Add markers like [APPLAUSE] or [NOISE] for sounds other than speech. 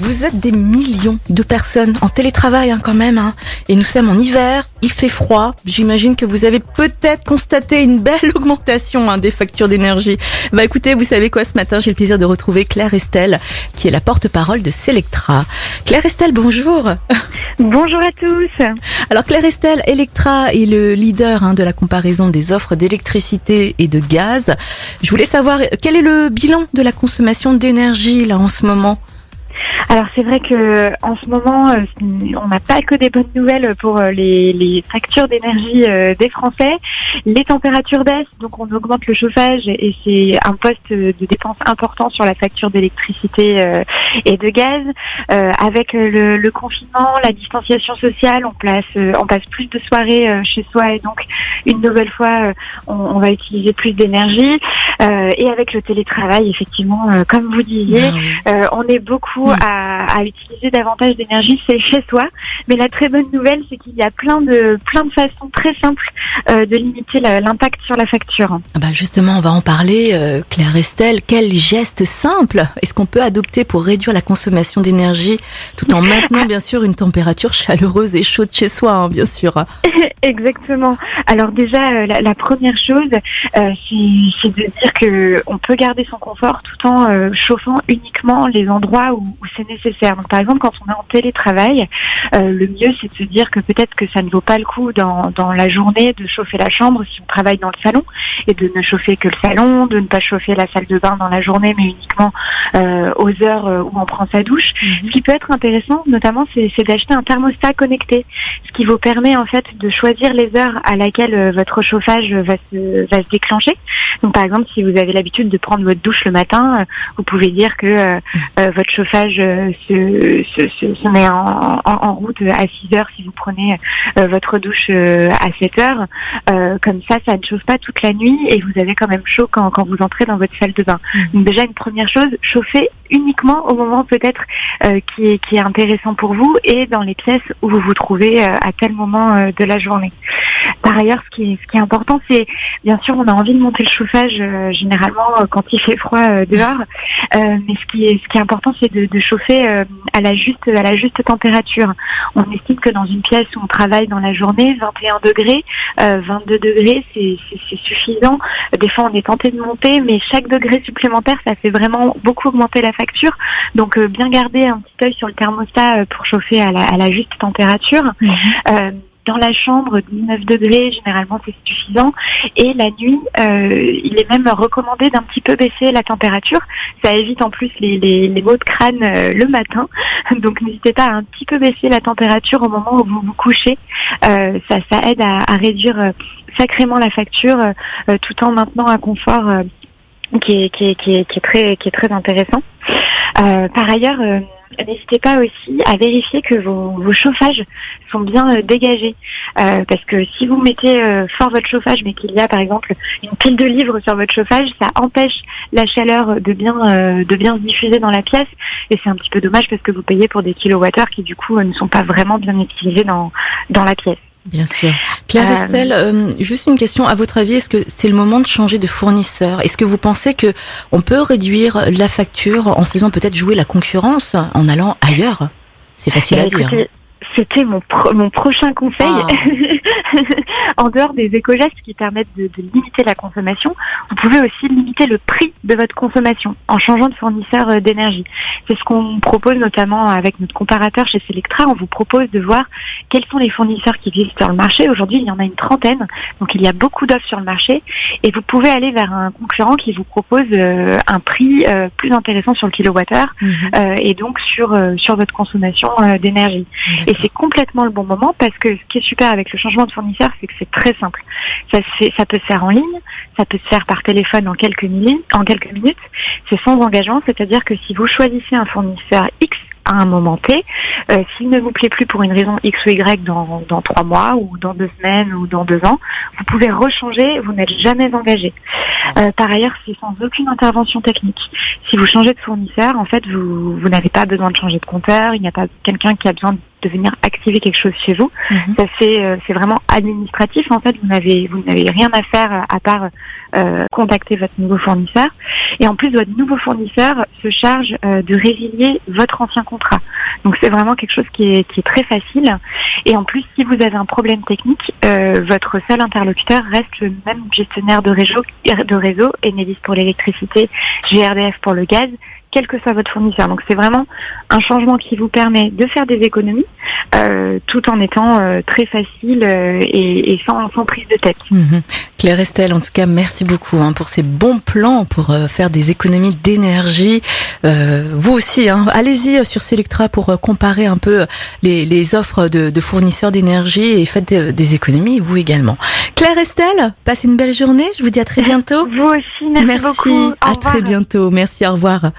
Vous êtes des millions de personnes en télétravail hein, quand même, hein. et nous sommes en hiver, il fait froid. J'imagine que vous avez peut-être constaté une belle augmentation hein, des factures d'énergie. Bah écoutez, vous savez quoi, ce matin j'ai le plaisir de retrouver Claire Estelle, qui est la porte-parole de Selectra. Claire Estelle, bonjour. Bonjour à tous. Alors Claire Estelle, Electra est le leader hein, de la comparaison des offres d'électricité et de gaz. Je voulais savoir quel est le bilan de la consommation d'énergie là en ce moment? Alors c'est vrai que en ce moment, euh, on n'a pas que des bonnes nouvelles pour euh, les, les factures d'énergie euh, des Français. Les températures baissent, donc on augmente le chauffage et c'est un poste de dépense important sur la facture d'électricité et de gaz. avec le, confinement, la distanciation sociale, on place, on passe plus de soirées chez soi et donc une nouvelle fois, on va utiliser plus d'énergie. Et avec le télétravail, effectivement, comme vous disiez, ah on est beaucoup à, utiliser davantage d'énergie, c'est chez soi. Mais la très bonne nouvelle, c'est qu'il y a plein de plein de façons très simples euh, de limiter l'impact sur la facture. Ah bah justement, on va en parler, euh, Claire Estelle. Quel geste simple est-ce qu'on peut adopter pour réduire la consommation d'énergie tout en maintenant bien sûr une température chaleureuse et chaude chez soi, hein, bien sûr. [LAUGHS] Exactement. Alors déjà, euh, la, première chose, c'est de dire que on peut garder son confort tout en chauffant uniquement les endroits où où c'est nécessaire. Donc par exemple, quand on est en télétravail, euh, le mieux c'est de se dire que peut-être que ça ne vaut pas le coup dans, dans la journée de chauffer la chambre si on travaille dans le salon et de ne chauffer que le salon, de ne pas chauffer la salle de bain dans la journée, mais uniquement euh, aux heures euh, où on prend sa douche. Mhm. Ce qui peut être intéressant, notamment, c'est d'acheter un thermostat connecté, ce qui vous permet en fait de choisir les heures à laquelle euh, votre chauffage va se, va se déclencher. Donc par exemple, si vous avez l'habitude de prendre votre douche le matin, vous pouvez dire que mhm. votre chauffage euh, se, se, se, met en, en, route à 6 heures si vous prenez euh, votre douche euh, à 7 heures. comme ça, ça ne chauffe pas toute la nuit et vous avez quand même chaud quand, quand vous entrez dans votre salle de bain. Mmh. Donc déjà, une première chose, chauffer uniquement au moment peut-être qui, est, qui est intéressant pour vous et dans les pièces où vous vous trouvez à tel moment de la journée. Par ailleurs, ce qui est, ce qui est important, c'est bien sûr, on a envie de monter le chauffage généralement quand il fait froid dehors, mais ce qui est, ce qui est important, c'est de, de chauffer euh, à la juste à la juste température. On estime que dans une pièce où on travaille dans la journée, 21 degrés, 22 euh, degrés, c'est suffisant. Des fois, on est tenté de monter, mais chaque degré supplémentaire, ça fait vraiment beaucoup augmenter la facture. Donc, euh, bien garder un petit œil sur le thermostat pour chauffer à la, à la juste température. Mmh dans la chambre, 19 degrés, généralement c'est suffisant. Et la nuit, euh, il est même recommandé d'un petit peu baisser la température. Ça évite en plus les, les, maux de crâne euh, le matin. [LAUGHS] Donc n'hésitez pas à un petit peu baisser la température au moment où vous vous couchez. Euh, ça, ça aide à, réduire sacrément la facture tout en maintenant un confort qui est, qui, est, qui, est, très, qui est très intéressant. par ailleurs, n'hésitez pas aussi à vérifier que vos, vos chauffages sont bien euh, dégagés. Euh, parce que si vous mettez euh, fort votre chauffage, mais qu'il y a par exemple une pile de livres sur votre chauffage, ça empêche la chaleur de bien de bien se diffuser dans la pièce. Et c'est un petit peu dommage parce que vous payez pour des kilowattheures qui du coup ne sont pas vraiment bien utilisés dans dans la pièce. Bien sûr. Claire Estelle, euh, juste une question. À votre avis, est-ce que c'est le moment de changer de fournisseur? Est-ce que vous pensez que on peut réduire la facture en faisant peut-être jouer la concurrence en allant ailleurs? C'est facile à bah, dire. C'était mon, mon prochain conseil. Ah. [LAUGHS] en dehors des éco-gestes qui permettent de, de, limiter la consommation, vous pouvez aussi limiter le prix de votre consommation en changeant de fournisseur euh, d'énergie. C'est ce qu'on propose notamment avec notre comparateur chez Selectra. On vous propose de voir quels sont les fournisseurs qui existent sur le marché. Aujourd'hui, il y en a une trentaine, donc il y a beaucoup d'offres sur le marché et vous pouvez aller vers un concurrent qui vous propose euh, un prix euh, plus intéressant sur le kilowattheure mhm. et donc sur sur votre consommation d'énergie. Et c'est complètement le bon moment parce que ce qui est super avec le changement de fournisseur, c'est que c'est très simple. Ça, ça peut se faire en ligne, ça peut se faire par téléphone en quelques minutes, en quelques minutes. C'est sans engagement, c'est-à-dire que si vous choisissez un fournisseur X à un moment T, Euh, S'il ne vous plaît plus pour une raison X ou Y dans, dans trois mois ou dans deux semaines ou dans deux ans, vous pouvez rechanger, vous n'êtes jamais engagé. Euh, par ailleurs, c'est sans aucune intervention technique. Si vous changez de fournisseur, en fait, vous, vous n'avez pas besoin de changer de compteur, il n'y a pas quelqu'un qui a besoin de venir activer quelque chose chez vous. Mhm. Ça c'est euh, c'est vraiment administratif en fait. Vous n'avez vous n'avez rien à faire euh, à part euh, contacter votre nouveau fournisseur. Et en plus votre nouveau fournisseur se charge euh, de résilier votre ancien contrat. Donc c'est vraiment quelque chose qui est très facile. Et en plus si vous avez un problème technique, euh, votre seul interlocuteur reste le même gestionnaire de réseau de réseau pour l'électricité, GRDF pour le gaz quel que soit votre fournisseur. Donc c'est vraiment un changement qui vous permet de faire des économies euh, tout en étant euh, très facile euh, et, et sans, sans prise de tête. Mhm. Claire Estelle, en tout cas, merci beaucoup hein, pour ces bons plans pour euh, faire des économies d'énergie. Euh, vous aussi, hein, allez-y sur Selectra pour euh, comparer un peu les, les offres de, de fournisseurs d'énergie et faites des, des économies, vous également. Claire Estelle, passez une belle journée. Je vous dis à très bientôt. Vous aussi, merci, Merci, beaucoup. Au à très bientôt. Merci, au revoir.